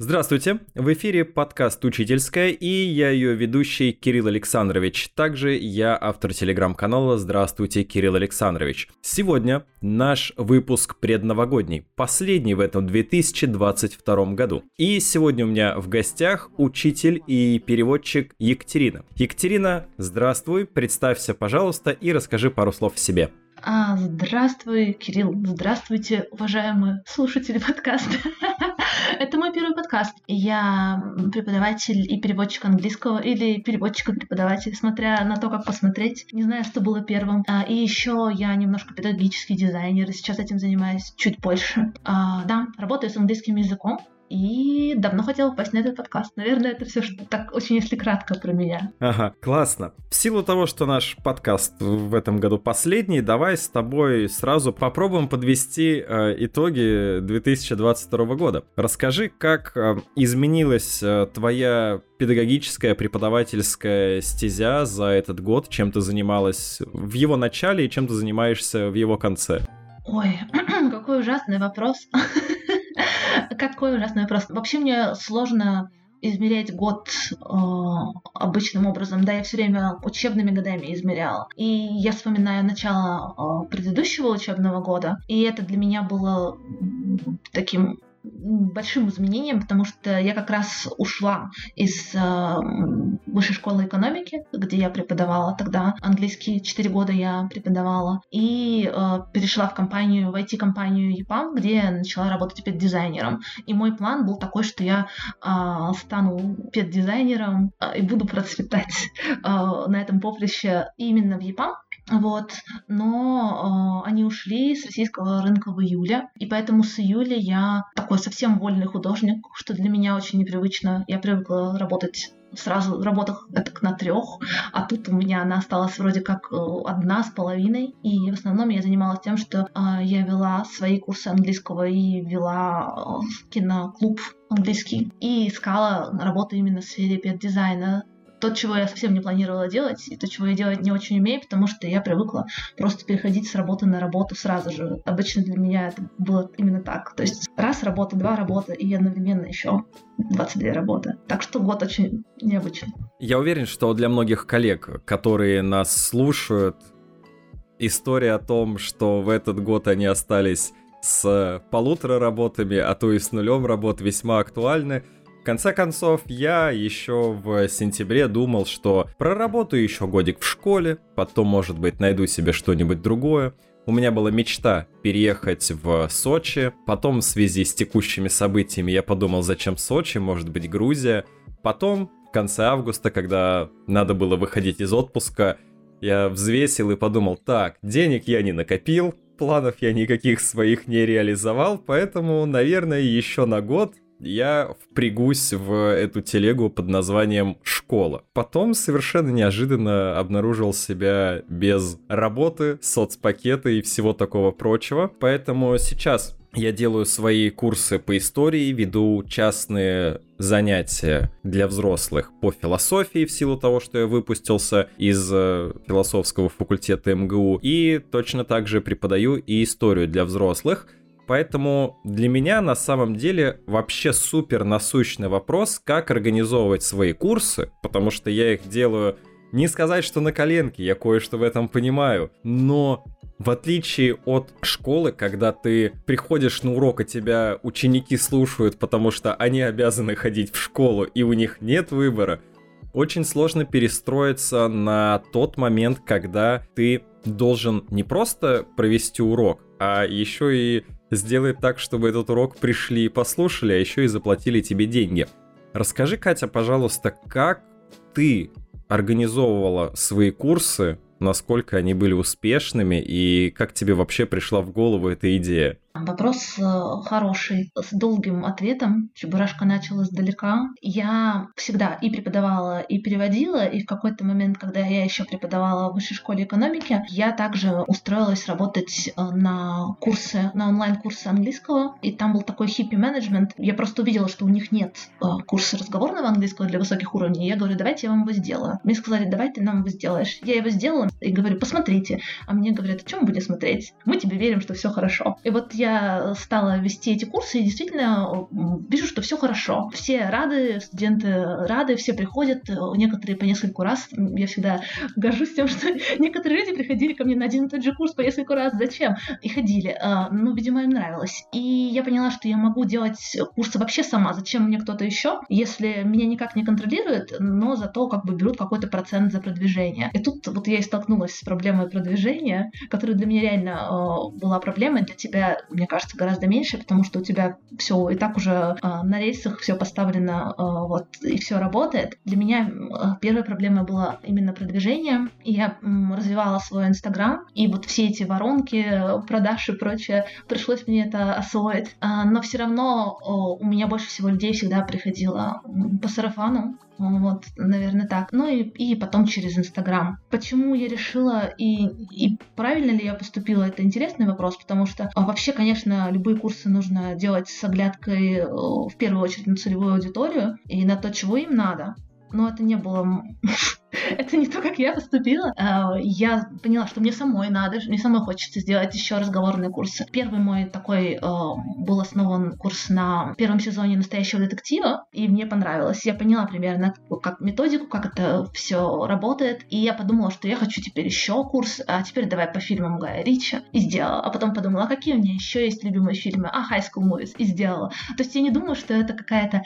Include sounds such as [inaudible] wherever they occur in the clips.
Здравствуйте, в эфире подкаст «Учительская» и я ее ведущий Кирилл Александрович. Также я автор телеграм-канала «Здравствуйте, Кирилл Александрович». Сегодня наш выпуск предновогодний, последний в этом 2022 году. И сегодня у меня в гостях учитель и переводчик Екатерина. Екатерина, здравствуй, представься, пожалуйста, и расскажи пару слов о себе. А, здравствуй, Кирилл. Здравствуйте, уважаемые слушатели подкаста. [laughs] Это мой первый подкаст. Я преподаватель и переводчик английского или переводчик и преподаватель, смотря на то, как посмотреть. Не знаю, что было первым. А, и еще я немножко педагогический дизайнер, сейчас этим занимаюсь чуть больше. А, да, работаю с английским языком и давно хотела попасть на этот подкаст. Наверное, это все что так очень, если кратко про меня. Ага, классно. В силу того, что наш подкаст в этом году последний, давай с тобой сразу попробуем подвести э, итоги 2022 года. Расскажи, как э, изменилась э, твоя педагогическая, преподавательская стезя за этот год, чем ты занималась в его начале и чем ты занимаешься в его конце? Ой, [clears throat] какой ужасный вопрос. [laughs] Какой ужасный вопрос. Вообще мне сложно измерять год э, обычным образом. Да, я все время учебными годами измеряла. И я вспоминаю начало э, предыдущего учебного года, и это для меня было таким большим изменением, потому что я как раз ушла из э, высшей школы экономики, где я преподавала тогда. Английский, 4 года я преподавала, и э, перешла в компанию, в IT-компанию EPAM, где я начала работать педдизайнером. И мой план был такой, что я э, стану педдизайнером э, и буду процветать [laughs] э, на этом поприще именно в EPAM, вот, но э, они ушли с российского рынка в июле, и поэтому с июля я такой совсем вольный художник, что для меня очень непривычно. Я привыкла работать сразу в работах это на трех, а тут у меня она осталась вроде как э, одна с половиной. И в основном я занималась тем, что э, я вела свои курсы английского и вела э, киноклуб английский. И искала работу именно в сфере педдизайна то, чего я совсем не планировала делать, и то, чего я делать не очень умею, потому что я привыкла просто переходить с работы на работу сразу же. Обычно для меня это было именно так. То есть раз работа, два работа, и одновременно еще 22 работы. Так что год очень необычный. Я уверен, что для многих коллег, которые нас слушают, история о том, что в этот год они остались с полутора работами, а то и с нулем работ, весьма актуальны конце концов, я еще в сентябре думал, что проработаю еще годик в школе, потом, может быть, найду себе что-нибудь другое. У меня была мечта переехать в Сочи. Потом в связи с текущими событиями я подумал, зачем Сочи, может быть Грузия. Потом в конце августа, когда надо было выходить из отпуска, я взвесил и подумал, так, денег я не накопил, планов я никаких своих не реализовал, поэтому, наверное, еще на год я впрягусь в эту телегу под названием «Школа». Потом совершенно неожиданно обнаружил себя без работы, соцпакета и всего такого прочего. Поэтому сейчас я делаю свои курсы по истории, веду частные занятия для взрослых по философии в силу того, что я выпустился из э, философского факультета МГУ. И точно так же преподаю и историю для взрослых – Поэтому для меня на самом деле вообще супер насущный вопрос, как организовывать свои курсы, потому что я их делаю не сказать, что на коленке, я кое-что в этом понимаю, но в отличие от школы, когда ты приходишь на урок, и тебя ученики слушают, потому что они обязаны ходить в школу, и у них нет выбора, очень сложно перестроиться на тот момент, когда ты должен не просто провести урок, а еще и сделает так, чтобы этот урок пришли и послушали, а еще и заплатили тебе деньги. Расскажи, Катя, пожалуйста, как ты организовывала свои курсы, насколько они были успешными и как тебе вообще пришла в голову эта идея? Вопрос э, хороший, с долгим ответом. Чебурашка начала издалека. Я всегда и преподавала, и переводила, и в какой-то момент, когда я еще преподавала в высшей школе экономики, я также устроилась работать э, на курсы, на онлайн-курсы английского, и там был такой хиппи-менеджмент. Я просто увидела, что у них нет э, курса разговорного английского для высоких уровней. Я говорю, давайте я вам его сделаю. Мне сказали, давай ты нам его сделаешь. Я его сделала и говорю, посмотрите. А мне говорят, о чем будем смотреть? Мы тебе верим, что все хорошо. И вот я стала вести эти курсы и действительно вижу, что все хорошо. Все рады, студенты рады, все приходят, некоторые по нескольку раз. Я всегда [laughs] горжусь тем, что [laughs] некоторые люди приходили ко мне на один и тот же курс по нескольку раз. Зачем? И ходили. А, ну, видимо, им нравилось. И я поняла, что я могу делать курсы вообще сама. Зачем мне кто-то еще, если меня никак не контролирует, но зато как бы берут какой-то процент за продвижение. И тут вот я и столкнулась с проблемой продвижения, которая для меня реально э, была проблемой, для тебя, мне кажется, гораздо меньше, потому что у тебя все и так уже э, на рельсах все поставлено, э, вот, и все работает. Для меня э, первая проблема была именно продвижение, я э, развивала свой Инстаграм, и вот все эти воронки, продаж и прочее, пришлось мне это освоить. Э, но все равно э, у меня больше всего людей всегда приходило по сарафану, вот, наверное, так. Ну и, и потом через Инстаграм. Почему я решила и, и правильно ли я поступила, это интересный вопрос, потому что а, вообще, конечно, любые курсы нужно делать с оглядкой э, в первую очередь на целевую аудиторию и на то, чего им надо. Но это не было [laughs] [laughs] это не то, как я поступила. А, я поняла, что мне самой надо, мне самой хочется сделать еще разговорные курсы. Первый мой такой а, был основан курс на первом сезоне настоящего детектива, и мне понравилось. Я поняла примерно как методику, как это все работает, и я подумала, что я хочу теперь еще курс, а теперь давай по фильмам Гая Рича, и сделала. А потом подумала, а какие у меня еще есть любимые фильмы? А, High School Movies, и сделала. То есть я не думаю, что это какая-то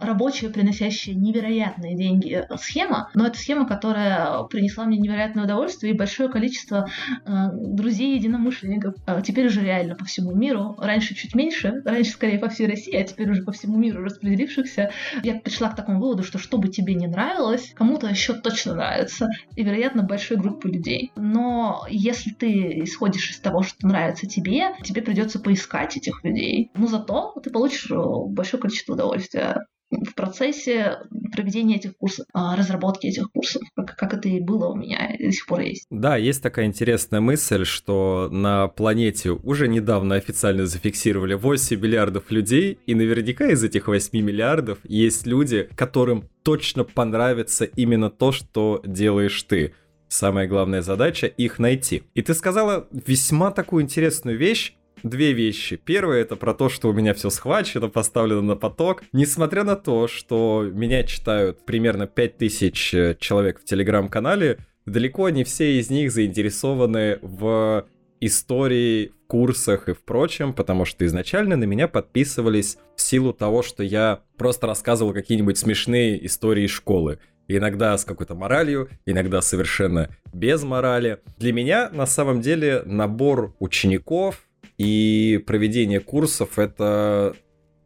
рабочая, приносящая невероятные деньги схема, схема, но это схема, которая принесла мне невероятное удовольствие и большое количество э, друзей, единомышленников. Э, теперь уже реально по всему миру. Раньше чуть меньше, раньше скорее по всей России, а теперь уже по всему миру распределившихся. Я пришла к такому выводу, что что бы тебе не нравилось, кому-то еще точно нравится. И, вероятно, большой группы людей. Но если ты исходишь из того, что нравится тебе, тебе придется поискать этих людей. Но зато ты получишь э, большое количество удовольствия в процессе проведения этих курсов, а, разработки этих курсов, как, как это и было у меня и до сих пор есть. Да, есть такая интересная мысль, что на планете уже недавно официально зафиксировали 8 миллиардов людей, и наверняка из этих 8 миллиардов есть люди, которым точно понравится именно то, что делаешь ты. Самая главная задача — их найти. И ты сказала весьма такую интересную вещь, две вещи. Первое это про то, что у меня все схвачено, поставлено на поток. Несмотря на то, что меня читают примерно 5000 э, человек в телеграм-канале, далеко не все из них заинтересованы в истории, в курсах и в прочем, потому что изначально на меня подписывались в силу того, что я просто рассказывал какие-нибудь смешные истории школы. Иногда с какой-то моралью, иногда совершенно без морали. Для меня на самом деле набор учеников и проведение курсов — это,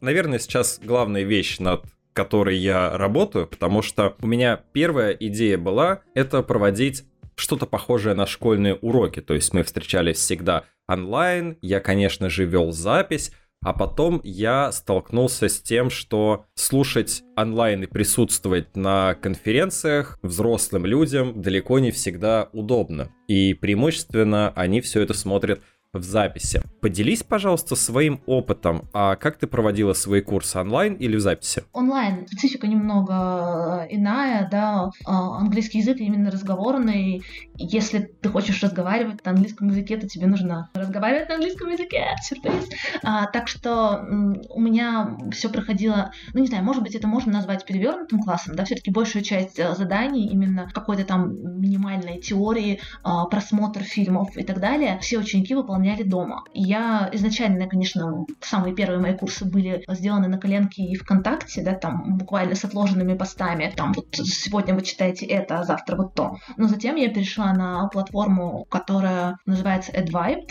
наверное, сейчас главная вещь, над которой я работаю, потому что у меня первая идея была — это проводить что-то похожее на школьные уроки. То есть мы встречались всегда онлайн, я, конечно же, вел запись, а потом я столкнулся с тем, что слушать онлайн и присутствовать на конференциях взрослым людям далеко не всегда удобно. И преимущественно они все это смотрят в записи. Поделись, пожалуйста, своим опытом. А как ты проводила свои курсы онлайн или в записи? Онлайн. Специфика немного э, иная, да. А, английский язык именно разговорный. Если ты хочешь разговаривать на английском языке, то тебе нужно разговаривать на английском языке. [laughs] Сюрприз. А, так что у меня все проходило, ну не знаю, может быть, это можно назвать перевернутым классом, да, все-таки большая часть э, заданий именно какой-то там минимальной теории, а, просмотр фильмов и так далее, все ученики выполняли дома. Я изначально, конечно, самые первые мои курсы были сделаны на коленке и ВКонтакте, да, там буквально с отложенными постами, там вот сегодня вы читаете это, а завтра вот то. Но затем я перешла на платформу, которая называется AdVibe,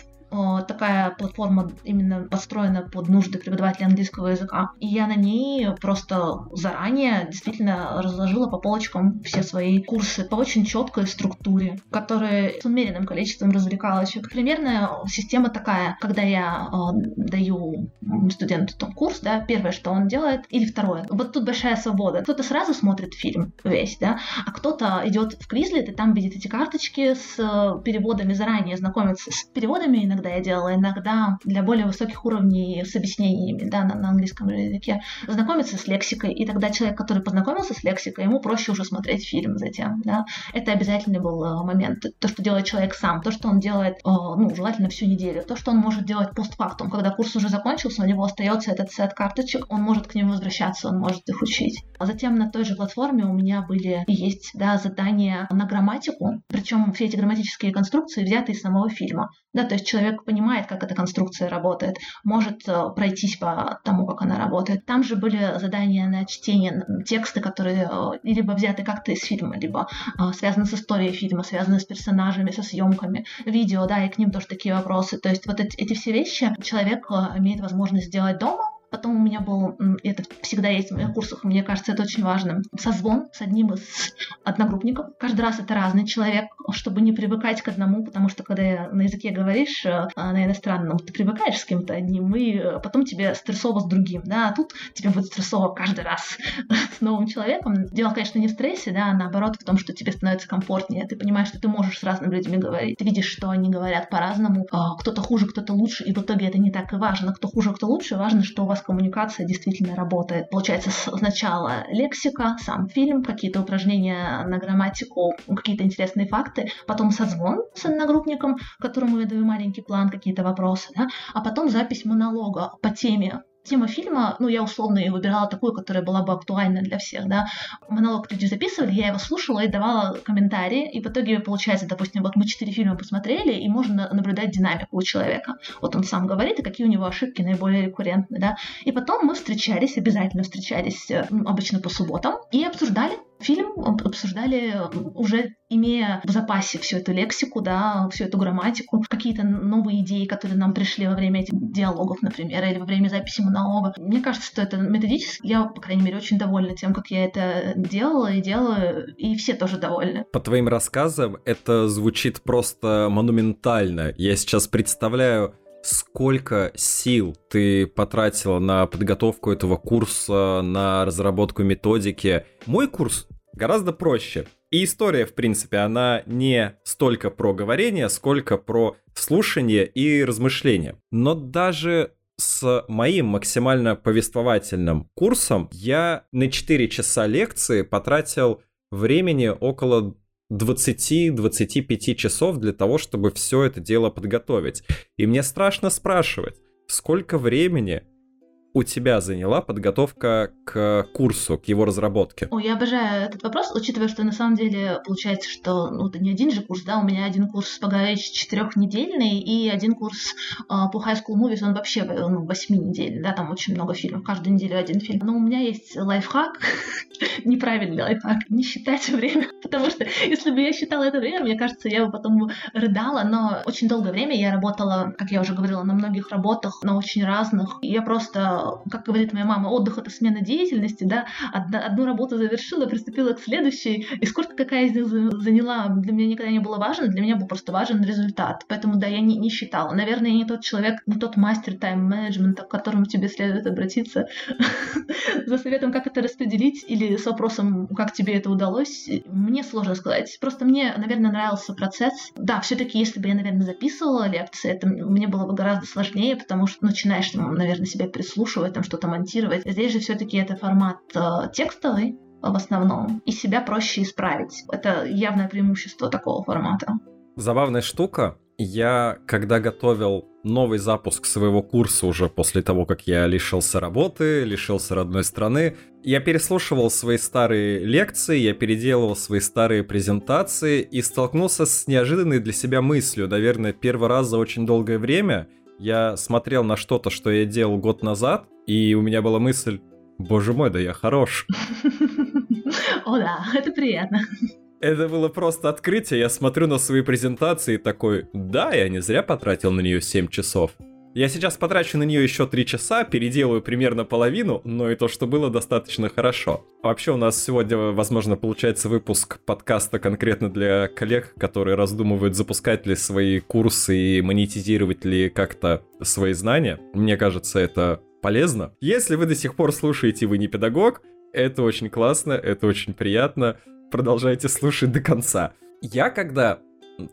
такая платформа именно построена под нужды преподавателя английского языка. И я на ней просто заранее действительно разложила по полочкам все свои курсы по очень четкой структуре, которые с умеренным количеством развлекалочек. Примерная система такая, когда я э, даю студенту там курс, да, первое, что он делает, или второе. Вот тут большая свобода. Кто-то сразу смотрит фильм весь, да, а кто-то идет в Quizlet и там видит эти карточки с э, переводами заранее, знакомится с переводами, иногда иногда я делала, иногда для более высоких уровней с объяснениями, да, на, на английском языке, знакомиться с лексикой, и тогда человек, который познакомился с лексикой, ему проще уже смотреть фильм затем, да. Это обязательный был э, момент. То, что делает человек сам, то, что он делает, э, ну, желательно всю неделю, то, что он может делать постфактум, когда курс уже закончился, у него остается этот сет карточек, он может к нему возвращаться, он может их учить. А затем на той же платформе у меня были и есть, да, задания на грамматику, причем все эти грамматические конструкции взяты из самого фильма. Да, то есть человек понимает, как эта конструкция работает, может э, пройтись по тому, как она работает. Там же были задания на чтение, тексты, которые э, либо взяты как-то из фильма, либо э, связаны с историей фильма, связаны с персонажами, со съемками, видео, да, и к ним тоже такие вопросы. То есть вот эти, эти все вещи человек имеет возможность сделать дома, Потом у меня был, это всегда есть в моих курсах, мне кажется, это очень важно, созвон с одним из одногруппников. Каждый раз это разный человек, чтобы не привыкать к одному, потому что когда на языке говоришь, э, на иностранном, ты привыкаешь с кем-то одним, и э, потом тебе стрессово с другим, да, а тут тебе будет стрессово каждый раз [laughs] с новым человеком. Дело, конечно, не в стрессе, да, а наоборот в том, что тебе становится комфортнее, ты понимаешь, что ты можешь с разными людьми говорить, ты видишь, что они говорят по-разному, а, кто-то хуже, кто-то лучше, и в итоге это не так и важно, кто хуже, кто лучше, важно, что у вас коммуникация действительно работает. Получается, сначала лексика, сам фильм, какие-то упражнения на грамматику, какие-то интересные факты, потом созвон с одногруппником, которому я даю маленький план, какие-то вопросы, да, а потом запись монолога по теме, тема фильма, ну, я условно и выбирала такую, которая была бы актуальна для всех, да. Монолог люди записывали, я его слушала и давала комментарии, и в итоге получается, допустим, вот мы четыре фильма посмотрели, и можно наблюдать динамику у человека. Вот он сам говорит, и какие у него ошибки наиболее рекуррентны, да. И потом мы встречались, обязательно встречались, э, обычно по субботам, и обсуждали фильм обсуждали уже имея в запасе всю эту лексику, да, всю эту грамматику, какие-то новые идеи, которые нам пришли во время этих диалогов, например, или во время записи монолога. Мне кажется, что это методически, я, по крайней мере, очень довольна тем, как я это делала и делаю, и все тоже довольны. По твоим рассказам это звучит просто монументально. Я сейчас представляю Сколько сил ты потратила на подготовку этого курса, на разработку методики? Мой курс гораздо проще. И история, в принципе, она не столько про говорение, сколько про слушание и размышление. Но даже с моим максимально повествовательным курсом я на 4 часа лекции потратил времени около 20-25 часов для того, чтобы все это дело подготовить. И мне страшно спрашивать, сколько времени у тебя заняла подготовка к курсу, к его разработке? О, я обожаю этот вопрос, учитывая, что на самом деле получается, что ну, это не один же курс, да, у меня один курс по Гаич четырехнедельный и один курс uh, по High School Movies, он вообще ну, восьминедельный, да, там очень много фильмов, каждую неделю один фильм. Но у меня есть лайфхак, [laughs] неправильный лайфхак, не считать время, [laughs] потому что если бы я считала это время, мне кажется, я бы потом рыдала, но очень долгое время я работала, как я уже говорила, на многих работах, на очень разных, я просто как говорит моя мама, отдых — это смена деятельности, да, одна, одну работу завершила, приступила к следующей, и сколько какая из них заняла, для меня никогда не было важно, для меня был просто важен результат, поэтому, да, я не, не считала. Наверное, я не тот человек, не тот мастер тайм-менеджмента, к которому тебе следует обратиться [laughs] за советом, как это распределить, или с вопросом, как тебе это удалось. Мне сложно сказать. Просто мне, наверное, нравился процесс. Да, все-таки, если бы я, наверное, записывала лекции, это мне было бы гораздо сложнее, потому что начинаешь, наверное, себя прислушивать прослушивать, там что-то монтировать. Здесь же все-таки это формат э, текстовый в основном, и себя проще исправить. Это явное преимущество такого формата. Забавная штука. Я, когда готовил новый запуск своего курса уже после того, как я лишился работы, лишился родной страны, я переслушивал свои старые лекции, я переделывал свои старые презентации и столкнулся с неожиданной для себя мыслью, наверное, первый раз за очень долгое время — я смотрел на что-то, что я делал год назад, и у меня была мысль, боже мой, да я хорош. [laughs] О да, [laughs] это приятно. Это было просто открытие. Я смотрю на свои презентации и такой, да, я не зря потратил на нее 7 часов. Я сейчас потрачу на нее еще 3 часа, переделаю примерно половину, но и то, что было, достаточно хорошо. Вообще у нас сегодня, возможно, получается выпуск подкаста конкретно для коллег, которые раздумывают, запускать ли свои курсы и монетизировать ли как-то свои знания. Мне кажется, это полезно. Если вы до сих пор слушаете, вы не педагог, это очень классно, это очень приятно. Продолжайте слушать до конца. Я когда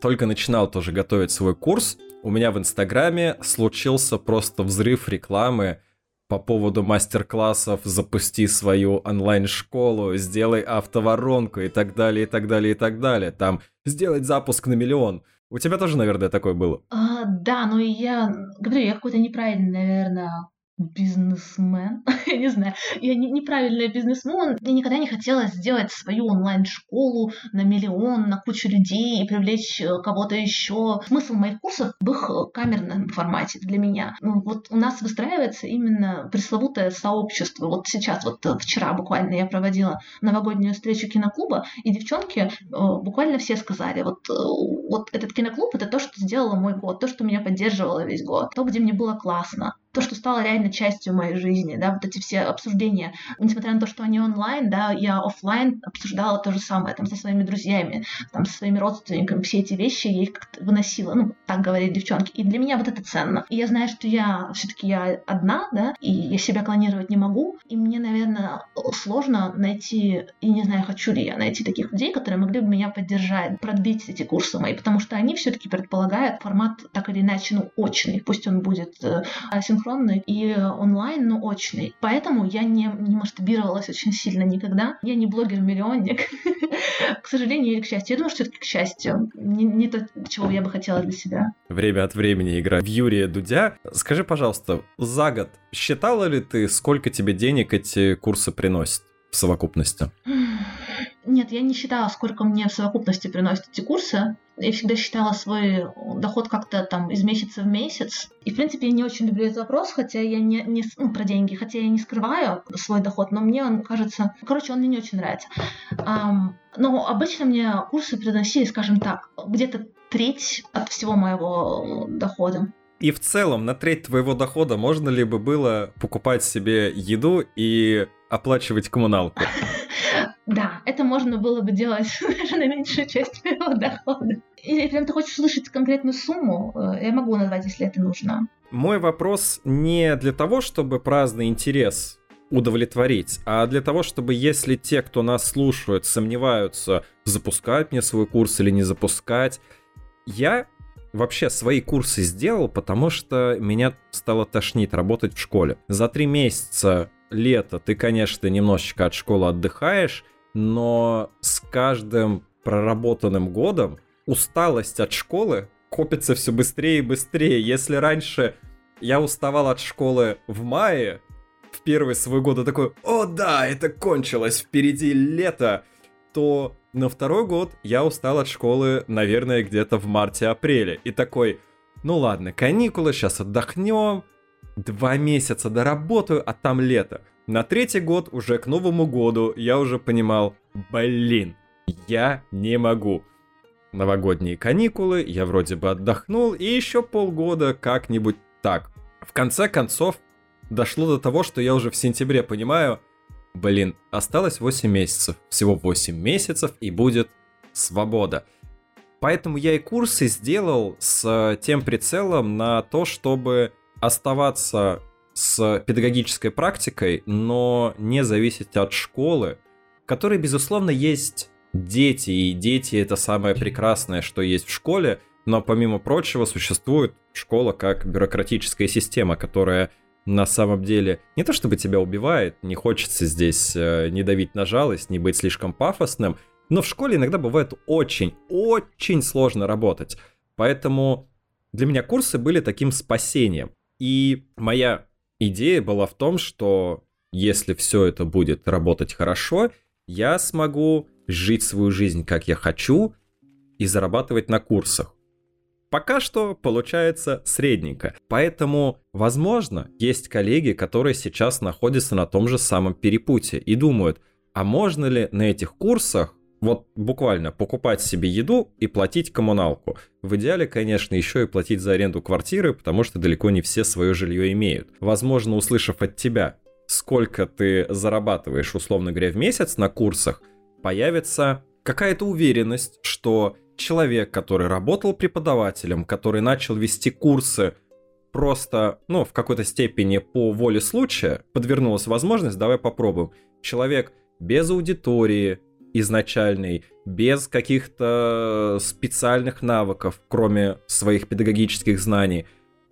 только начинал тоже готовить свой курс, у меня в Инстаграме случился просто взрыв рекламы по поводу мастер-классов «Запусти свою онлайн-школу», «Сделай автоворонку» и так далее, и так далее, и так далее. Там «Сделать запуск на миллион». У тебя тоже, наверное, такое было? А, да, но я говорю, я какой-то неправильный, наверное, бизнесмен, [laughs] я не знаю, я не, неправильный бизнесмен, я никогда не хотела сделать свою онлайн-школу на миллион, на кучу людей и привлечь э, кого-то еще. Смысл моих курсов в их э, камерном формате для меня. Ну, вот у нас выстраивается именно пресловутое сообщество. Вот сейчас, вот э, вчера буквально я проводила новогоднюю встречу киноклуба, и девчонки буквально все сказали, вот, вот этот киноклуб — это то, что сделало мой год, то, что меня поддерживало весь год, то, где мне было классно то, что стало реально частью моей жизни, да, вот эти все обсуждения, несмотря на то, что они онлайн, да, я офлайн обсуждала то же самое, там, со своими друзьями, там, со своими родственниками, все эти вещи я их как-то выносила, ну, так говорят девчонки, и для меня вот это ценно. И я знаю, что я все-таки я одна, да, и я себя клонировать не могу, и мне, наверное, сложно найти, и не знаю, хочу ли я найти таких людей, которые могли бы меня поддержать, продлить эти курсы мои, потому что они все-таки предполагают формат так или иначе, ну, очный, пусть он будет э, синхронный, и онлайн, но очный. Поэтому я не, не масштабировалась очень сильно никогда. Я не блогер-миллионник. [laughs] К сожалению или к счастью. Я думаю, что все-таки к счастью. Не, не то, чего я бы хотела для себя. Время от времени игра в Юрия Дудя. Скажи, пожалуйста, за год считала ли ты, сколько тебе денег эти курсы приносят в совокупности? [laughs] Нет, я не считала, сколько мне в совокупности приносят эти курсы. Я всегда считала свой доход как-то там из месяца в месяц. И, в принципе, я не очень люблю этот вопрос, хотя я не, не ну, про деньги, хотя я не скрываю свой доход, но мне он кажется... Короче, он мне не очень нравится. Но обычно мне курсы приносили, скажем так, где-то треть от всего моего дохода. И в целом на треть твоего дохода можно ли бы было покупать себе еду и оплачивать коммуналку? [laughs] Да, это можно было бы делать [laughs] даже на меньшую часть моего дохода. Или прям ты хочешь услышать конкретную сумму, э, я могу назвать, если это нужно. Мой вопрос не для того, чтобы праздный интерес удовлетворить, а для того, чтобы если те, кто нас слушают, сомневаются, запускать мне свой курс или не запускать, я вообще свои курсы сделал, потому что меня стало тошнить работать в школе. За три месяца лета ты, конечно, немножечко от школы отдыхаешь, но с каждым проработанным годом усталость от школы копится все быстрее и быстрее. Если раньше я уставал от школы в мае, в первый свой год, и такой, о да, это кончилось, впереди лето, то на второй год я устал от школы, наверное, где-то в марте-апреле. И такой, ну ладно, каникулы, сейчас отдохнем, два месяца доработаю, а там лето. На третий год, уже к Новому году, я уже понимал, блин, я не могу. Новогодние каникулы, я вроде бы отдохнул, и еще полгода как-нибудь так. В конце концов, дошло до того, что я уже в сентябре понимаю, блин, осталось 8 месяцев. Всего 8 месяцев, и будет свобода. Поэтому я и курсы сделал с тем прицелом на то, чтобы оставаться с педагогической практикой, но не зависеть от школы, в которой, безусловно, есть дети, и дети это самое прекрасное, что есть в школе, но помимо прочего существует школа как бюрократическая система, которая на самом деле не то чтобы тебя убивает, не хочется здесь э, не давить на жалость, не быть слишком пафосным, но в школе иногда бывает очень-очень сложно работать. Поэтому для меня курсы были таким спасением. И моя идея была в том, что если все это будет работать хорошо, я смогу жить свою жизнь как я хочу и зарабатывать на курсах. Пока что получается средненько. Поэтому, возможно, есть коллеги, которые сейчас находятся на том же самом перепутье и думают, а можно ли на этих курсах вот буквально покупать себе еду и платить коммуналку. В идеале, конечно, еще и платить за аренду квартиры, потому что далеко не все свое жилье имеют. Возможно, услышав от тебя, сколько ты зарабатываешь, условно говоря, в месяц на курсах, появится какая-то уверенность, что человек, который работал преподавателем, который начал вести курсы просто, ну, в какой-то степени по воле случая, подвернулась возможность, давай попробуем. Человек без аудитории, изначальный, без каких-то специальных навыков, кроме своих педагогических знаний.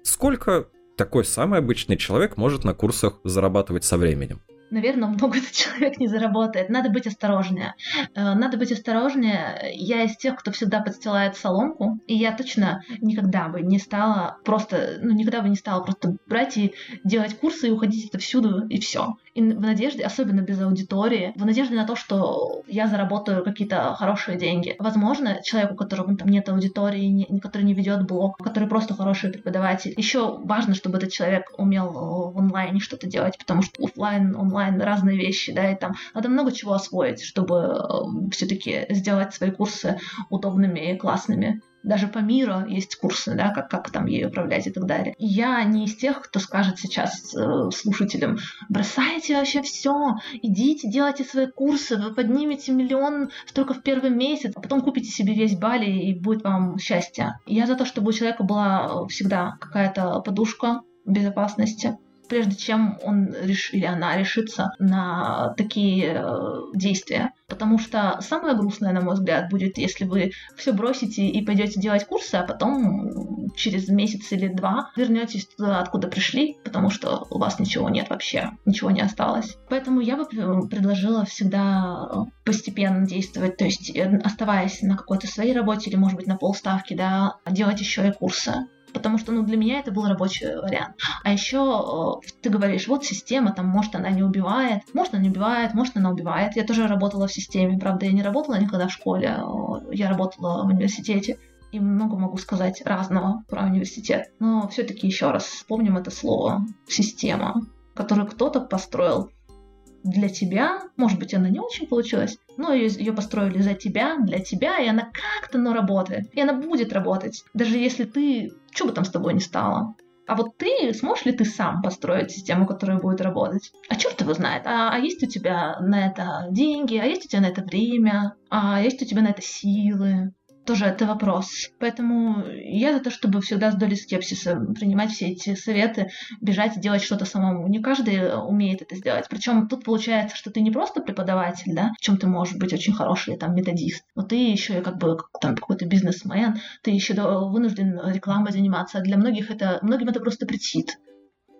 Сколько такой самый обычный человек может на курсах зарабатывать со временем? наверное, много этот человек не заработает. Надо быть осторожнее. Э, надо быть осторожнее. Я из тех, кто всегда подстилает соломку, и я точно никогда бы не стала просто, ну, никогда бы не стала просто брать и делать курсы и уходить это всюду, и все и в надежде, особенно без аудитории, в надежде на то, что я заработаю какие-то хорошие деньги. Возможно, человеку, у которого там нет аудитории, не, который не ведет блог, который просто хороший преподаватель. Еще важно, чтобы этот человек умел в онлайне что-то делать, потому что офлайн, онлайн разные вещи, да, и там надо много чего освоить, чтобы э, все-таки сделать свои курсы удобными и классными даже по миру есть курсы, да, как, как там ей управлять и так далее. Я не из тех, кто скажет сейчас э, слушателям, бросайте вообще все, идите, делайте свои курсы, вы поднимете миллион только в первый месяц, а потом купите себе весь Бали и будет вам счастье. Я за то, чтобы у человека была всегда какая-то подушка безопасности, прежде чем он реш... или она решится на такие э, действия. Потому что самое грустное, на мой взгляд, будет, если вы все бросите и пойдете делать курсы, а потом через месяц или два вернетесь туда, откуда пришли, потому что у вас ничего нет вообще, ничего не осталось. Поэтому я бы предложила всегда постепенно действовать, то есть э, оставаясь на какой-то своей работе или, может быть, на полставки, да, делать еще и курсы потому что, ну, для меня это был рабочий вариант. А еще э, ты говоришь, вот система, там, может, она не убивает, может, она не убивает, может, она убивает. Я тоже работала в системе, правда, я не работала никогда в школе, э, я работала в университете и много могу сказать разного про университет. Но все-таки еще раз вспомним это слово «система», которую кто-то построил для тебя, может быть, она не очень получилась, но ее, построили за тебя, для тебя, и она как-то, но работает. И она будет работать, даже если ты, что бы там с тобой ни стало. А вот ты, сможешь ли ты сам построить систему, которая будет работать? А черт его знает. А, а есть у тебя на это деньги, а есть у тебя на это время, а есть у тебя на это силы? Тоже это вопрос. Поэтому я за то, чтобы всегда с долей скепсиса принимать все эти советы, бежать и делать что-то самому. Не каждый умеет это сделать. Причем тут получается, что ты не просто преподаватель, да, в чем ты можешь быть очень хороший, там, методист, но ты еще и как бы там какой-то бизнесмен, ты еще вынужден рекламой заниматься. Для многих это, многим это просто притит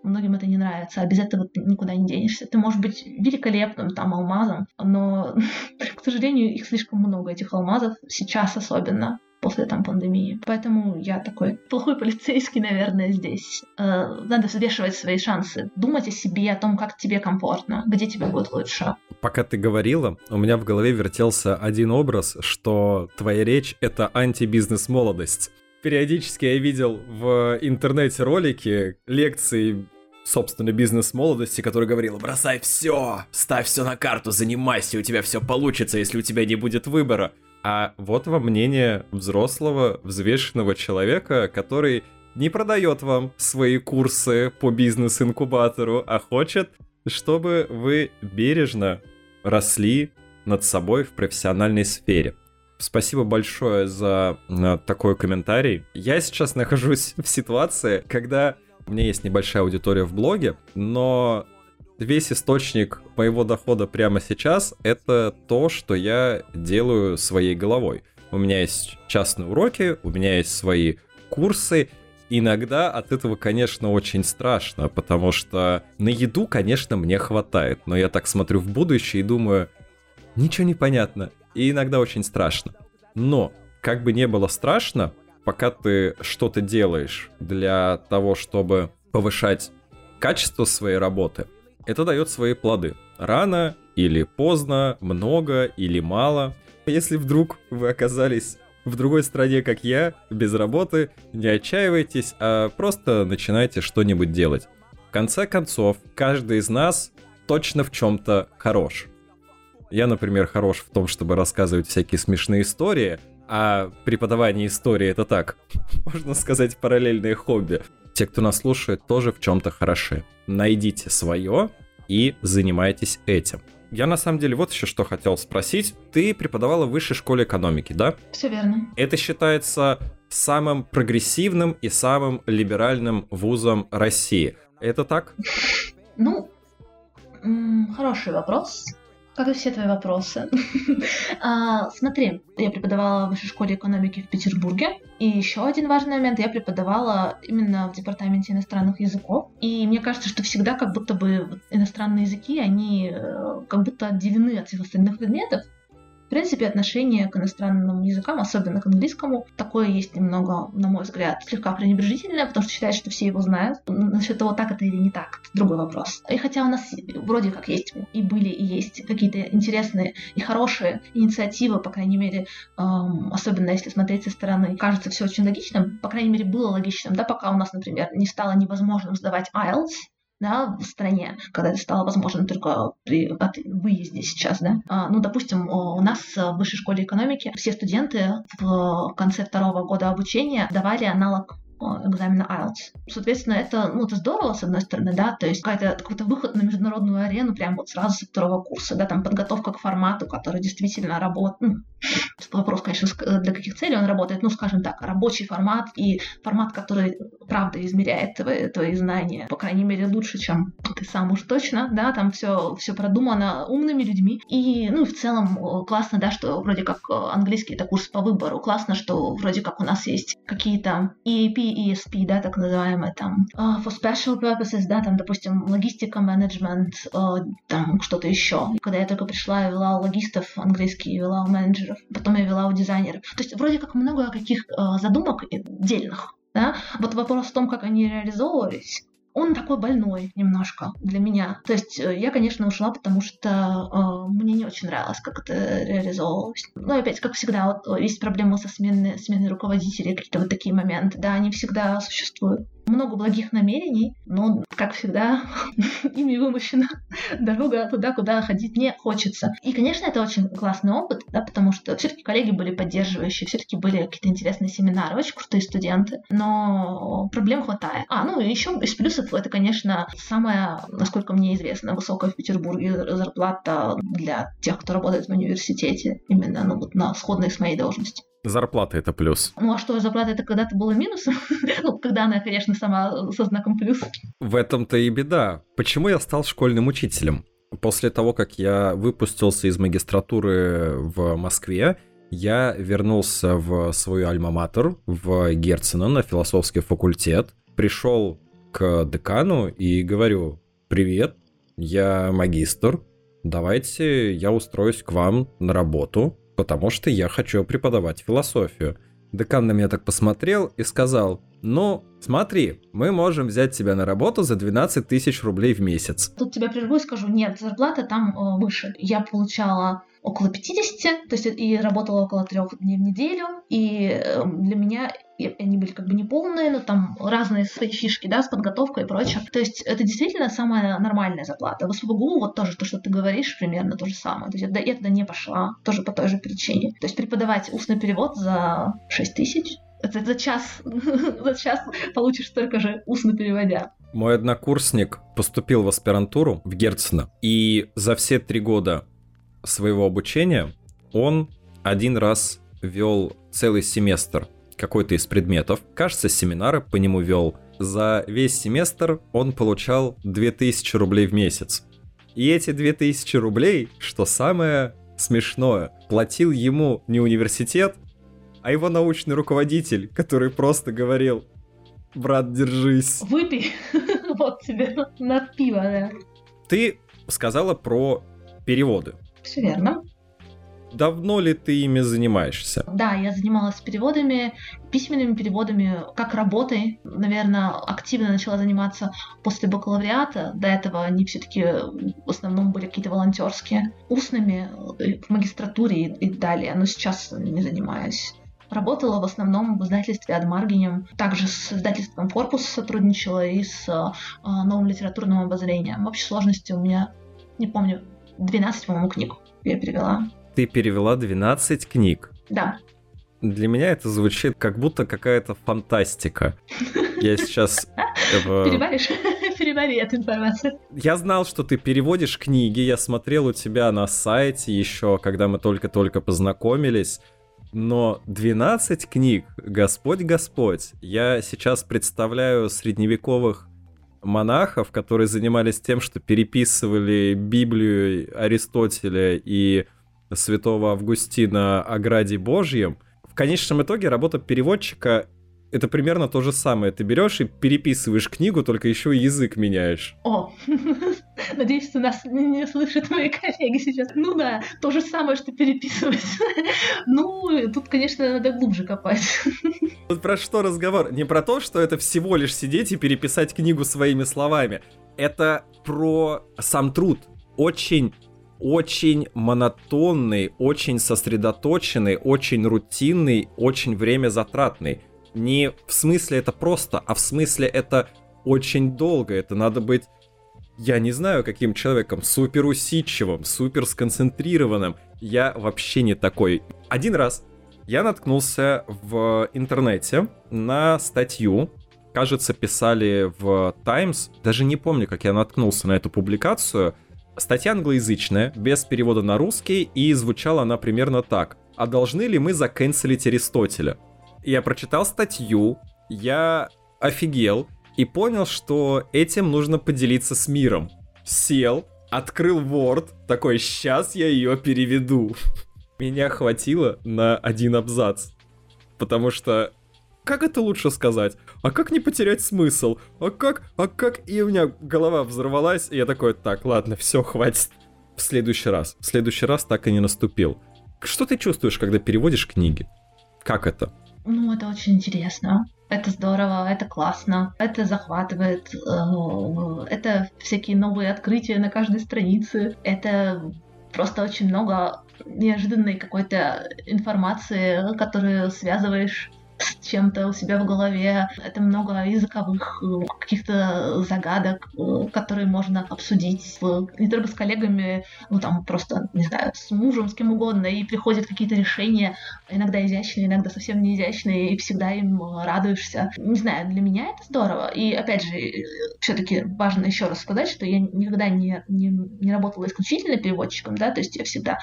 многим это не нравится, а без этого ты никуда не денешься. Ты можешь быть великолепным там алмазом, но, [laughs] к сожалению, их слишком много, этих алмазов, сейчас особенно после там пандемии. Поэтому я такой плохой полицейский, наверное, здесь. Э, надо взвешивать свои шансы, думать о себе, о том, как тебе комфортно, где тебе будет лучше. Пока ты говорила, у меня в голове вертелся один образ, что твоя речь — это антибизнес-молодость. Периодически я видел в интернете ролики, лекции собственно, бизнес молодости, который говорил, бросай все, ставь все на карту, занимайся, у тебя все получится, если у тебя не будет выбора. А вот вам мнение взрослого, взвешенного человека, который не продает вам свои курсы по бизнес-инкубатору, а хочет, чтобы вы бережно росли над собой в профессиональной сфере. Спасибо большое за э, такой комментарий. Я сейчас нахожусь в ситуации, когда у меня есть небольшая аудитория в блоге, но весь источник моего дохода прямо сейчас — это то, что я делаю своей головой. У меня есть частные уроки, у меня есть свои курсы, Иногда от этого, конечно, очень страшно, потому что на еду, конечно, мне хватает, но я так смотрю в будущее и думаю, ничего не понятно, и иногда очень страшно. Но, как бы не было страшно, пока ты что-то делаешь для того, чтобы повышать качество своей работы, это дает свои плоды. Рано или поздно, много или мало. Если вдруг вы оказались в другой стране, как я, без работы, не отчаивайтесь, а просто начинайте что-нибудь делать. В конце концов, каждый из нас точно в чем-то хорош. Я, например, хорош в том, чтобы рассказывать всякие смешные истории, а преподавание истории это так, [laughs] можно сказать, параллельное хобби. Те, кто нас слушает, тоже в чем-то хороши. Найдите свое и занимайтесь этим. Я на самом деле вот еще что хотел спросить. Ты преподавала в высшей школе экономики, да? Все верно. Это считается самым прогрессивным и самым либеральным вузом России. Это так? [laughs] Ну, хороший вопрос. Как и все твои вопросы. [laughs] а, смотри, я преподавала в высшей школе экономики в Петербурге. И еще один важный момент, я преподавала именно в департаменте иностранных языков. И мне кажется, что всегда как будто бы иностранные языки, они э, как будто отделены от всех остальных предметов. В принципе, отношение к иностранным языкам, особенно к английскому, такое есть немного, на мой взгляд, слегка пренебрежительное, потому что считает, что все его знают. Насчет того, так это или не так, это другой вопрос. И хотя у нас вроде как есть и были, и есть какие-то интересные и хорошие инициативы, по крайней мере, эм, особенно если смотреть со стороны, кажется все очень логичным, по крайней мере, было логичным, да, пока у нас, например, не стало невозможным сдавать IELTS, да, в стране, когда это стало возможно только при выезде сейчас, да. А, ну, допустим, у нас в высшей школе экономики все студенты в конце второго года обучения давали аналог экзамена IELTS. Соответственно, это, ну, это здорово, с одной стороны, да, то есть какая-то, какой-то выход на международную арену прям вот сразу со второго курса, да, там подготовка к формату, который действительно работает, ну, вопрос, конечно, для каких целей он работает, ну, скажем так, рабочий формат и формат, который, правда, измеряет твои, твои знания, по крайней мере, лучше, чем ты сам уж точно, да, там все, все продумано умными людьми, и, ну, в целом классно, да, что вроде как английский это курс по выбору, классно, что вроде как у нас есть какие-то EAP ESP, да, так называемые, там, uh, for special purposes, да, там, допустим, логистика, менеджмент, uh, там, что-то еще. Когда я только пришла, я вела у логистов английский, я вела у менеджеров, потом я вела у дизайнеров. То есть вроде как много каких uh, задумок дельных, да, вот вопрос в том, как они реализовывались, он такой больной немножко для меня. То есть э, я, конечно, ушла, потому что э, мне не очень нравилось, как это реализовывалось. Но опять, как всегда, вот, есть проблемы со сменой, сменой руководителей, какие-то вот такие моменты, да, они всегда существуют много благих намерений, но, как всегда, [laughs] ими вымощена дорога туда, куда ходить не хочется. И, конечно, это очень классный опыт, да, потому что все-таки коллеги были поддерживающие, все-таки были какие-то интересные семинары, очень крутые студенты, но проблем хватает. А, ну и еще из плюсов это, конечно, самая, насколько мне известно, высокая в Петербурге зарплата для тех, кто работает в университете, именно ну, вот на сходной с моей должности. Зарплата это плюс. Ну а что, зарплата это когда-то было минусом? [laughs] ну, когда она, конечно, сама со знаком плюс. В этом-то и беда. Почему я стал школьным учителем? После того, как я выпустился из магистратуры в Москве, я вернулся в свою альма-матер, в Герцена, на философский факультет, пришел к декану и говорю, привет, я магистр, давайте я устроюсь к вам на работу, потому что я хочу преподавать философию. Декан на меня так посмотрел и сказал, ну, смотри, мы можем взять тебя на работу за 12 тысяч рублей в месяц. Тут тебя прерву и скажу, нет, зарплата там э, выше. Я получала около 50, то есть и работала около трех дней в неделю, и эм, для меня они были как бы неполные, но там разные свои фишки, да, с подготовкой и прочее. То есть это действительно самая нормальная зарплата. В СПБГУ вот тоже то, что ты говоришь, примерно то же самое. То есть я, я туда не пошла, тоже по той же причине. То есть преподавать устный перевод за 6 тысяч, это за час, [laughs] за час получишь столько же устно переводя. Мой однокурсник поступил в аспирантуру в Герцена, и за все три года своего обучения он один раз вел целый семестр какой-то из предметов. Кажется, семинары по нему вел. За весь семестр он получал 2000 рублей в месяц. И эти 2000 рублей, что самое смешное, платил ему не университет, а его научный руководитель, который просто говорил, брат, держись. Выпей, [laughs] вот тебе на пиво, да. Ты сказала про переводы. Все верно. Давно ли ты ими занимаешься? Да, я занималась переводами, письменными переводами, как работой. Наверное, активно начала заниматься после бакалавриата. До этого они все-таки в основном были какие-то волонтерские. Устными э, в магистратуре и, далее, но сейчас не занимаюсь. Работала в основном в издательстве «Адмаргинем». Также с издательством «Корпус» сотрудничала и с э, новым литературным обозрением. В общей сложности у меня, не помню, 12, по-моему, книг я перевела. Ты перевела 12 книг. Да. Для меня это звучит как будто какая-то фантастика. Я сейчас... Переваришь? [laughs] Перевари эту информацию. Я знал, что ты переводишь книги, я смотрел у тебя на сайте еще, когда мы только-только познакомились. Но 12 книг, Господь Господь, я сейчас представляю средневековых монахов, которые занимались тем, что переписывали Библию Аристотеля и святого Августина о Граде Божьем, в конечном итоге работа переводчика это примерно то же самое. Ты берешь и переписываешь книгу, только еще и язык меняешь. О, [laughs] надеюсь, что нас не слышат мои коллеги сейчас. Ну да, то же самое, что переписывать. [laughs] Ну, тут, конечно, надо глубже копать. [laughs] Тут про что разговор? Не про то, что это всего лишь сидеть и переписать книгу своими словами. Это про сам труд. Очень очень монотонный, очень сосредоточенный, очень рутинный, очень время затратный не в смысле это просто, а в смысле это очень долго. Это надо быть, я не знаю, каким человеком, супер усидчивым, супер сконцентрированным. Я вообще не такой. Один раз я наткнулся в интернете на статью, кажется, писали в Times, даже не помню, как я наткнулся на эту публикацию. Статья англоязычная, без перевода на русский, и звучала она примерно так. А должны ли мы заканцелить Аристотеля? Я прочитал статью, я офигел и понял, что этим нужно поделиться с миром. Сел, открыл Word, такой, сейчас я ее переведу. [laughs] Меня хватило на один абзац. Потому что как это лучше сказать? А как не потерять смысл? А как? А как? И у меня голова взорвалась, и я такой, так, ладно, все, хватит. В следующий раз. В следующий раз так и не наступил. Что ты чувствуешь, когда переводишь книги? Как это? Ну, это очень интересно. Это здорово, это классно, это захватывает, э, это всякие новые открытия на каждой странице, это просто очень много неожиданной какой-то информации, которую связываешь с чем-то у себя в голове. Это много языковых э, каких-то загадок, э, которые можно обсудить не только с коллегами, ну там просто, не знаю, с мужем, с кем угодно, и приходят какие-то решения, иногда изящные, иногда совсем не изящные, и всегда им радуешься. Не знаю, для меня это здорово. И опять же, все-таки важно еще раз сказать, что я никогда не, не, не работала исключительно переводчиком, да, то есть я всегда,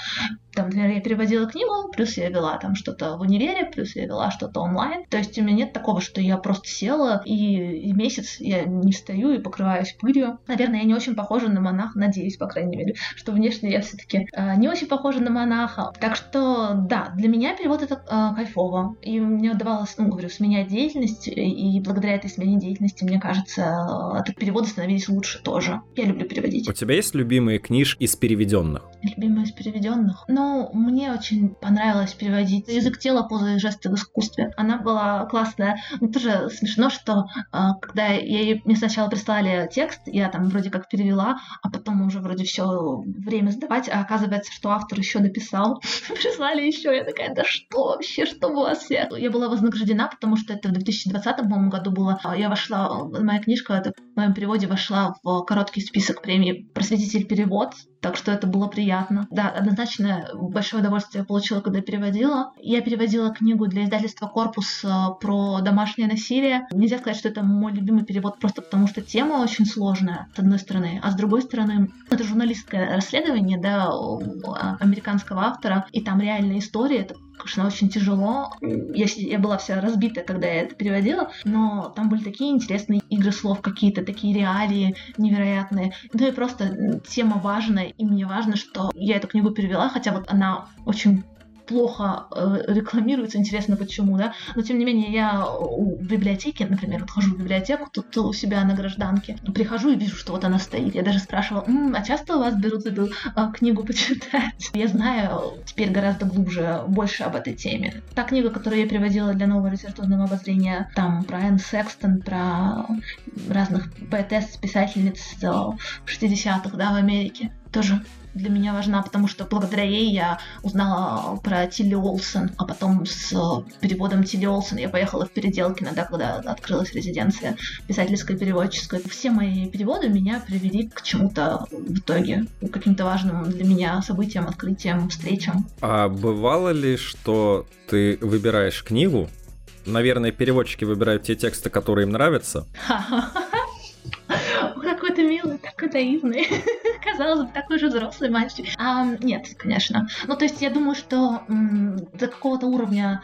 там, например, я переводила книгу, плюс я вела там что-то в универе, плюс я вела что-то онлайн, онлайн. То есть у меня нет такого, что я просто села и, и месяц я не встаю и покрываюсь пылью. Наверное, я не очень похожа на монаха, надеюсь, по крайней мере, [laughs] что внешне я все-таки э, не очень похожа на монаха. Так что, да, для меня перевод это э, кайфово. И мне удавалось, ну, говорю, сменять деятельность, и благодаря этой смене деятельности, мне кажется, э, переводы становились лучше тоже. Я люблю переводить. У тебя есть любимые книжки из переведенных? Любимые из переведенных? Ну, мне очень понравилось переводить язык тела, позы и жесты в искусстве. Она она была классная. Но тоже смешно, что а, когда ей мне сначала прислали текст, я там вроде как перевела, а потом уже вроде все время сдавать, а оказывается, что автор еще дописал. [laughs] Прислали еще, я такая, да что вообще, что у вас всех? Я была вознаграждена, потому что это в 2020 году было. Я вошла, моя книжка это, в моем переводе вошла в короткий список премии «Просветитель перевод», так что это было приятно. Да, однозначно большое удовольствие я получила, когда переводила. Я переводила книгу для издательства «Корпус» э, про домашнее насилие. Нельзя сказать, что это мой любимый перевод просто потому, что тема очень сложная, с одной стороны, а с другой стороны, это журналистское расследование, да, американского автора, и там реальная история, это конечно, очень тяжело. Я, я была вся разбита, когда я это переводила, но там были такие интересные игры слов какие-то, такие реалии невероятные. Ну и просто тема важная, и мне важно, что я эту книгу перевела, хотя вот она очень плохо э, рекламируется, интересно почему, да, но тем не менее я в библиотеке, например, вот хожу в библиотеку тут у себя на гражданке, прихожу и вижу, что вот она стоит, я даже спрашивала, М, а часто у вас берут эту э, книгу почитать? Я знаю теперь гораздо глубже, больше об этой теме. Та книга, которую я переводила для нового литературного обозрения, там про Энн Секстон, про разных поэтесс, писательниц 60-х, да, в Америке, тоже для меня важна, потому что благодаря ей я узнала про Тилли Олсен, а потом с переводом Тилли Олсен я поехала в Переделкино, да, когда открылась резиденция писательская переводческая. Все мои переводы меня привели к чему-то в итоге, к каким-то важным для меня событиям, открытиям, встречам. А бывало ли, что ты выбираешь книгу, наверное, переводчики выбирают те тексты, которые им нравятся. [laughs] Какой ты милый, такой наивный. Казалось бы, такой же взрослый мальчик. А, нет, конечно. Ну, то есть я думаю, что до какого-то уровня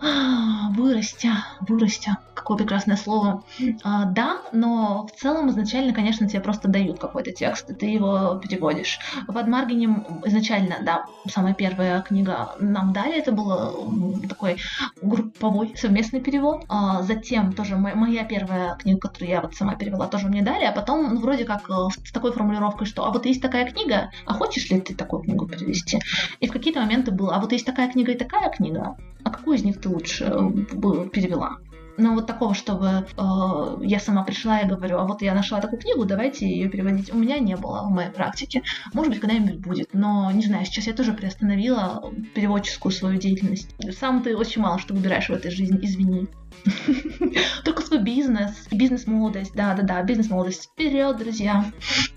[gasps] Вырастя, вырастя какое прекрасное слово. А, да, но в целом изначально, конечно, тебе просто дают какой-то текст, и ты его переводишь. В Адмаргине изначально, да, самая первая книга нам дали, это был такой групповой совместный перевод. А затем тоже моя первая книга, которую я вот сама перевела, тоже мне дали, а потом ну, вроде как э, с такой формулировкой, что а вот есть такая книга, а хочешь ли ты такую книгу перевести? И в какие-то моменты было, а вот есть такая книга и такая книга, а какую из них ты лучше э, перевела? Но вот такого, чтобы э, я сама пришла и говорю, а вот я нашла такую книгу, давайте ее переводить, у меня не было в моей практике. Может быть, когда-нибудь будет, но не знаю, сейчас я тоже приостановила переводческую свою деятельность. Сам ты очень мало что выбираешь в этой жизни, извини. [laughs] Только свой бизнес, бизнес-молодость, да-да-да, бизнес-молодость. Вперед, друзья!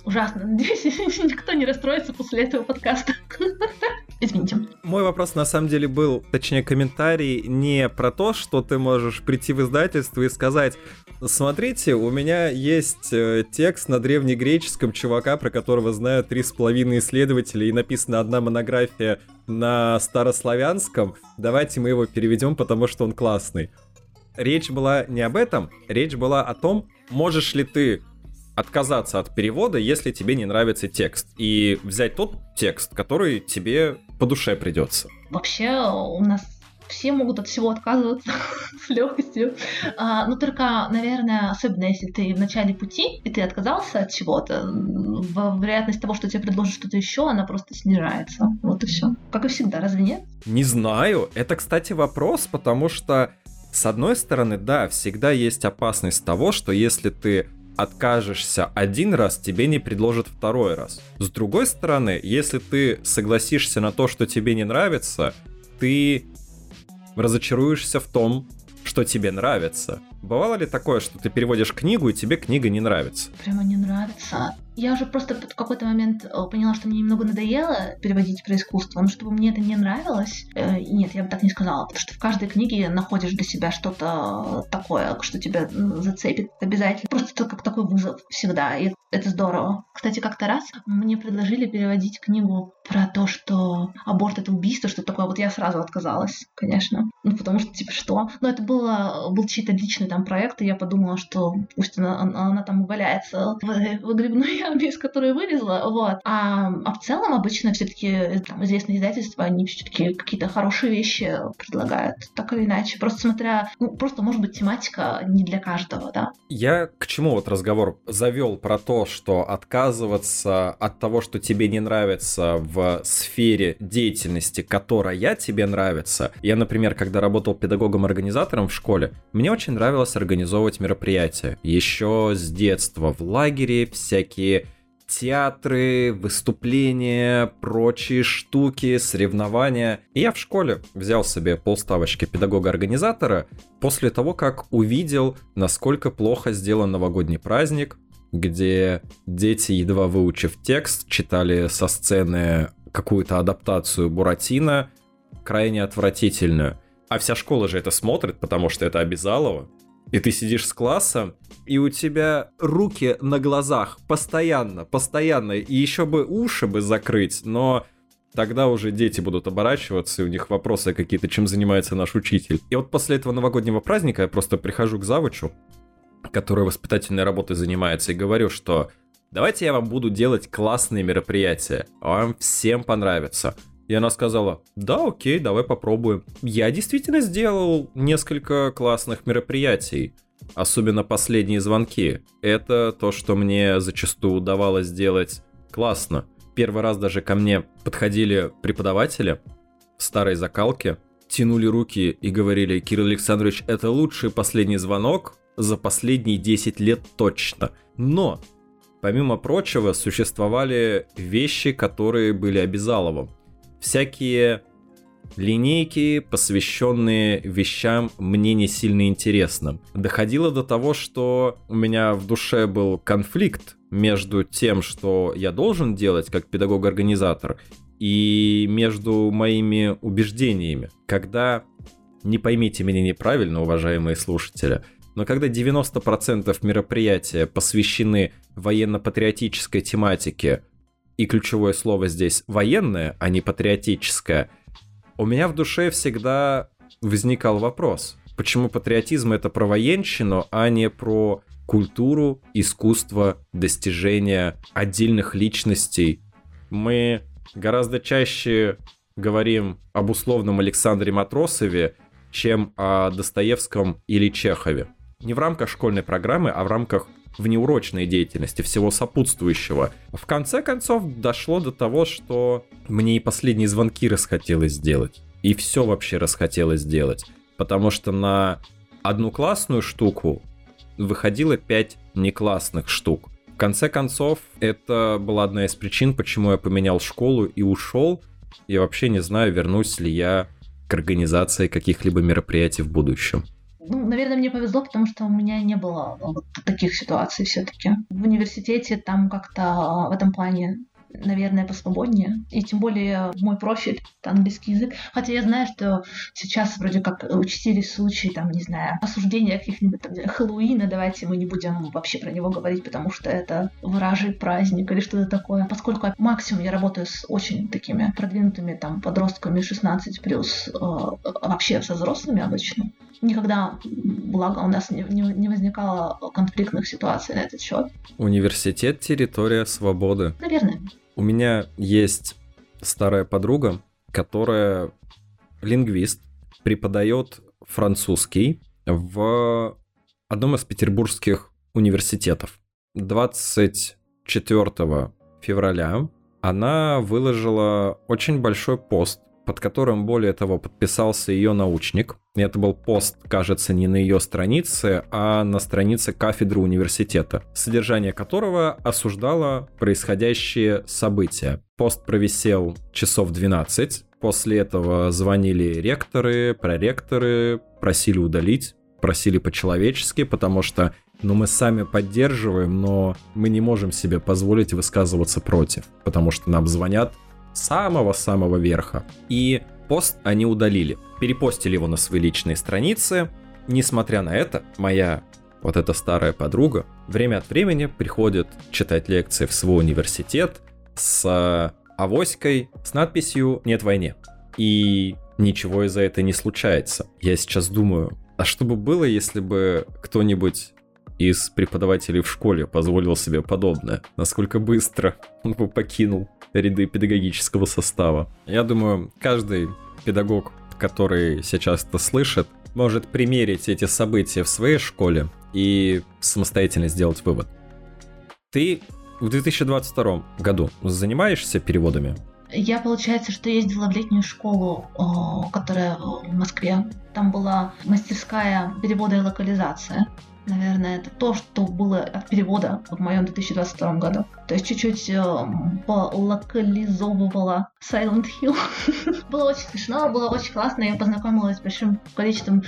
Ужасно. Надеюсь, [laughs] никто не расстроится после этого подкаста. [laughs] Извините. Мой вопрос на самом деле был, точнее комментарий, не про то, что ты можешь прийти в издательство и сказать, смотрите, у меня есть э, текст на древнегреческом чувака, про которого знают три с половиной исследователя, и написана одна монография на старославянском, давайте мы его переведем, потому что он классный речь была не об этом, речь была о том, можешь ли ты отказаться от перевода, если тебе не нравится текст, и взять тот текст, который тебе по душе придется. Вообще у нас все могут от всего отказываться [laughs] с легкостью. А, но ну, только, наверное, особенно если ты в начале пути, и ты отказался от чего-то, вероятность того, что тебе предложат что-то еще, она просто снижается. Вот и все. Как и всегда, разве нет? Не знаю. Это, кстати, вопрос, потому что с одной стороны, да, всегда есть опасность того, что если ты откажешься один раз, тебе не предложат второй раз. С другой стороны, если ты согласишься на то, что тебе не нравится, ты разочаруешься в том, что тебе нравится. Бывало ли такое, что ты переводишь книгу, и тебе книга не нравится? Прямо не нравится. Я уже просто в какой-то момент э, поняла, что мне немного надоело переводить про искусство, но чтобы мне это не нравилось, э, нет, я бы так не сказала, потому что в каждой книге находишь для себя что-то такое, что тебя зацепит обязательно. Просто это как такой вызов всегда, и это здорово. Кстати, как-то раз мне предложили переводить книгу про то, что аборт это убийство, что такое. Вот я сразу отказалась, конечно. Ну, потому что, типа, что? Но это было, был чей-то личный там проект, и я подумала, что пусть она, она там валяется в, в грибной [laughs] яме, из которой вылезла, вот. А, а в целом обычно все-таки известные издательства, они все-таки какие-то хорошие вещи предлагают, так или иначе. Просто смотря, ну, просто, может быть, тематика не для каждого, да. Я к чему вот разговор завел про то, что отказываться от того, что тебе не нравится в сфере деятельности, которая тебе нравится. Я, например, когда работал педагогом-организатором в школе, мне очень нравилось организовывать мероприятия. Еще с детства в лагере всякие театры, выступления, прочие штуки, соревнования. И я в школе взял себе полставочки педагога-организатора после того, как увидел, насколько плохо сделан новогодний праздник, где дети, едва выучив текст, читали со сцены какую-то адаптацию Буратино, крайне отвратительную. А вся школа же это смотрит, потому что это обязалово. И ты сидишь с классом, и у тебя руки на глазах постоянно, постоянно, и еще бы уши бы закрыть, но тогда уже дети будут оборачиваться, и у них вопросы какие-то, чем занимается наш учитель. И вот после этого новогоднего праздника я просто прихожу к завучу, который воспитательной работой занимается, и говорю, что давайте я вам буду делать классные мероприятия, вам всем понравится. И она сказала, да, окей, давай попробуем. Я действительно сделал несколько классных мероприятий, особенно последние звонки. Это то, что мне зачастую удавалось сделать классно. Первый раз даже ко мне подходили преподаватели старой закалки, тянули руки и говорили, Кирилл Александрович, это лучший последний звонок за последние 10 лет точно. Но, помимо прочего, существовали вещи, которые были обязаловым всякие линейки, посвященные вещам мне не сильно интересным. Доходило до того, что у меня в душе был конфликт между тем, что я должен делать как педагог-организатор, и между моими убеждениями. Когда, не поймите меня неправильно, уважаемые слушатели, но когда 90% мероприятия посвящены военно-патриотической тематике, и ключевое слово здесь военное, а не патриотическое, у меня в душе всегда возникал вопрос, почему патриотизм это про военщину, а не про культуру, искусство, достижения отдельных личностей. Мы гораздо чаще говорим об условном Александре Матросове, чем о Достоевском или Чехове. Не в рамках школьной программы, а в рамках внеурочной деятельности, всего сопутствующего. В конце концов, дошло до того, что мне и последние звонки расхотелось сделать. И все вообще расхотелось сделать. Потому что на одну классную штуку выходило 5 неклассных штук. В конце концов, это была одна из причин, почему я поменял школу и ушел. Я вообще не знаю, вернусь ли я к организации каких-либо мероприятий в будущем. Ну, наверное, мне повезло, потому что у меня не было вот таких ситуаций все-таки. В университете там как-то в этом плане наверное, посвободнее. И тем более мой профиль — английский язык. Хотя я знаю, что сейчас вроде как учтились случаи, там, не знаю, осуждения каких-нибудь там Хэллоуина, давайте мы не будем вообще про него говорить, потому что это вражий праздник или что-то такое. Поскольку максимум я работаю с очень такими продвинутыми там подростками 16 плюс, э, вообще со взрослыми обычно, никогда, благо, у нас не, не, не возникало конфликтных ситуаций на этот счет. Университет — территория свободы. Наверное. У меня есть старая подруга, которая лингвист, преподает французский в одном из петербургских университетов. 24 февраля она выложила очень большой пост под которым, более того, подписался ее научник. Это был пост, кажется, не на ее странице, а на странице кафедры университета, содержание которого осуждало происходящие события. Пост провисел часов 12. После этого звонили ректоры, проректоры, просили удалить, просили по-человечески, потому что ну, мы сами поддерживаем, но мы не можем себе позволить высказываться против, потому что нам звонят самого-самого верха. И пост они удалили. Перепостили его на свои личные страницы. Несмотря на это, моя вот эта старая подруга время от времени приходит читать лекции в свой университет с авоськой с надписью «Нет войне». И ничего из-за этого не случается. Я сейчас думаю, а что бы было, если бы кто-нибудь из преподавателей в школе позволил себе подобное? Насколько быстро он бы покинул ряды педагогического состава. Я думаю, каждый педагог, который сейчас это слышит, может примерить эти события в своей школе и самостоятельно сделать вывод. Ты в 2022 году занимаешься переводами? Я, получается, что ездила в летнюю школу, которая в Москве. Там была мастерская перевода и локализация. Наверное, это то, что было от перевода в моем 2022 году. То есть чуть-чуть э, полокализовывала Silent Hill. [laughs] было очень смешно, было очень классно. Я познакомилась с большим количеством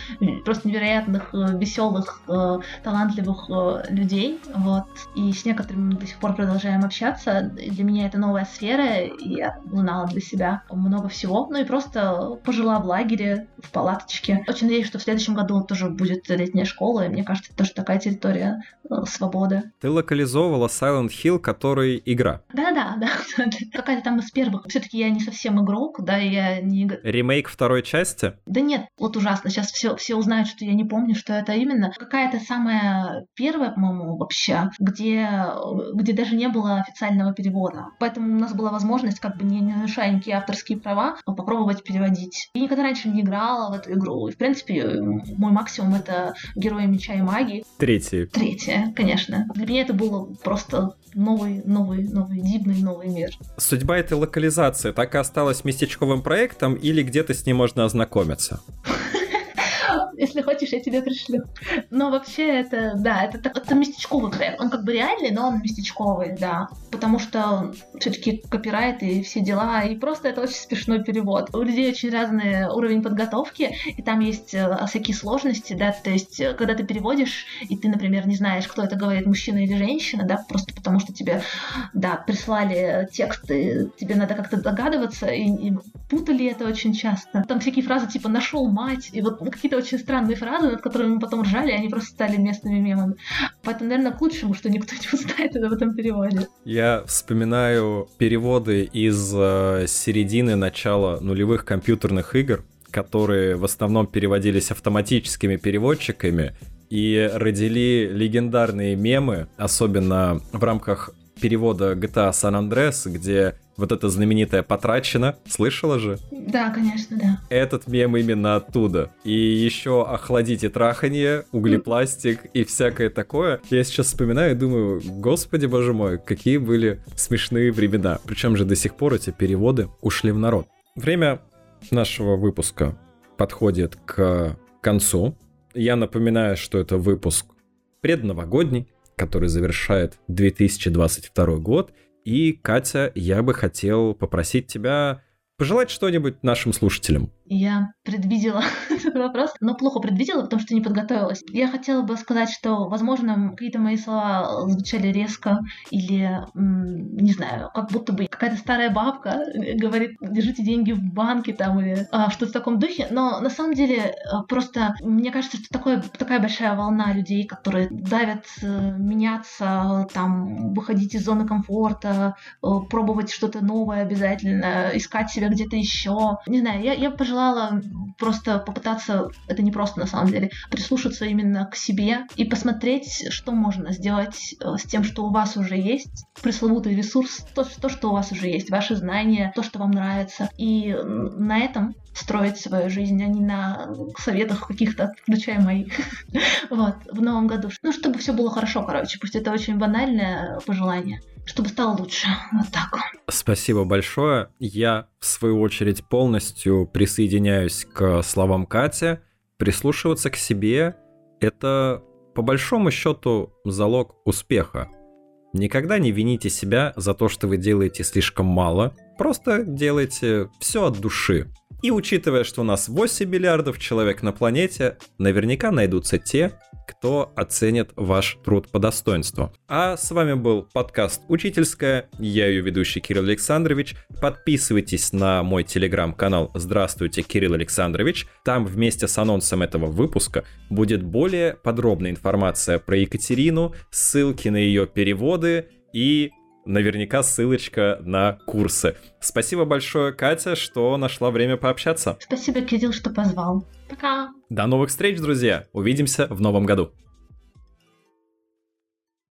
просто невероятных, э, веселых, э, талантливых э, людей. Вот. И с некоторыми мы до сих пор продолжаем общаться. Для меня это новая сфера, и я узнала для себя много всего. Ну и просто пожила в лагере, в палаточке. Очень надеюсь, что в следующем году тоже будет летняя школа, и мне кажется, это тоже такая территория свободы. Ты локализовывала Silent Hill, который игра. Да-да, [laughs] да. Какая-то там из первых. Все-таки я не совсем игрок, да, я не... Ремейк второй части? Да нет, вот ужасно. Сейчас все, все узнают, что я не помню, что это именно. Какая-то самая первая, по-моему, вообще, где, где даже не было официального перевода. Поэтому у нас была возможность, как бы не нарушая никакие авторские права, попробовать переводить. Я никогда раньше не играла в эту игру. И, в принципе, мой максимум — это Герои Меча и Магии. Третий. Третье, конечно. Для меня это было просто новый, новый, новый, дивный новый мир. Судьба этой локализации так и осталась местечковым проектом или где-то с ним можно ознакомиться? [laughs] [laughs] Если хочешь, я тебе пришлю. Но вообще это, да, это, это местечковый проект. Он как бы реальный, но он местечковый, да. Потому что все-таки копирайт и все дела. И просто это очень смешной перевод. У людей очень разный уровень подготовки, и там есть э, всякие сложности, да. То есть, э, когда ты переводишь, и ты, например, не знаешь, кто это говорит, мужчина или женщина, да, просто потому что тебе, да, прислали текст, тебе надо как-то догадываться, и, и путали это очень часто. Там всякие фразы типа «нашел мать», и вот какие-то очень странные фразы, над которыми мы потом ржали, они просто стали местными мемами. Поэтому, наверное, к лучшему, что никто не узнает это в этом переводе. Я вспоминаю переводы из э, середины начала нулевых компьютерных игр, которые в основном переводились автоматическими переводчиками и родили легендарные мемы, особенно в рамках перевода GTA San Andreas, где вот эта знаменитая потрачена, слышала же? Да, конечно, да. Этот мем именно оттуда. И еще охладите траханье, углепластик и всякое такое. Я сейчас вспоминаю и думаю, господи боже мой, какие были смешные времена. Причем же до сих пор эти переводы ушли в народ. Время нашего выпуска подходит к концу. Я напоминаю, что это выпуск предновогодний, который завершает 2022 год. И, Катя, я бы хотел попросить тебя пожелать что-нибудь нашим слушателям. Я предвидела [laughs] этот вопрос, но плохо предвидела, потому что не подготовилась. Я хотела бы сказать, что, возможно, какие-то мои слова звучали резко или, не знаю, как будто бы какая-то старая бабка говорит, держите деньги в банке там или а, что-то в таком духе, но на самом деле а, просто мне кажется, что такое, такая большая волна людей, которые давят э, меняться, там, выходить из зоны комфорта, э, пробовать что-то новое обязательно, искать себя где-то еще. Не знаю, я, я пожелала желала просто попытаться, это не просто на самом деле, прислушаться именно к себе и посмотреть, что можно сделать э, с тем, что у вас уже есть, пресловутый ресурс, то, то что у вас уже есть, ваши знания, то, что вам нравится. И на этом строить свою жизнь, а не на советах каких-то, включая мои. [laughs] вот, в новом году. Ну, чтобы все было хорошо, короче. Пусть это очень банальное пожелание чтобы стало лучше. Вот так. Спасибо большое. Я, в свою очередь, полностью присоединяюсь к словам Кати. Прислушиваться к себе – это, по большому счету, залог успеха. Никогда не вините себя за то, что вы делаете слишком мало. Просто делайте все от души. И учитывая, что у нас 8 миллиардов человек на планете, наверняка найдутся те, кто оценит ваш труд по достоинству. А с вами был подкаст «Учительская». Я ее ведущий Кирилл Александрович. Подписывайтесь на мой телеграм-канал «Здравствуйте, Кирилл Александрович». Там вместе с анонсом этого выпуска будет более подробная информация про Екатерину, ссылки на ее переводы и наверняка ссылочка на курсы. Спасибо большое, Катя, что нашла время пообщаться. Спасибо, Кирилл, что позвал. Пока. До новых встреч, друзья. Увидимся в новом году.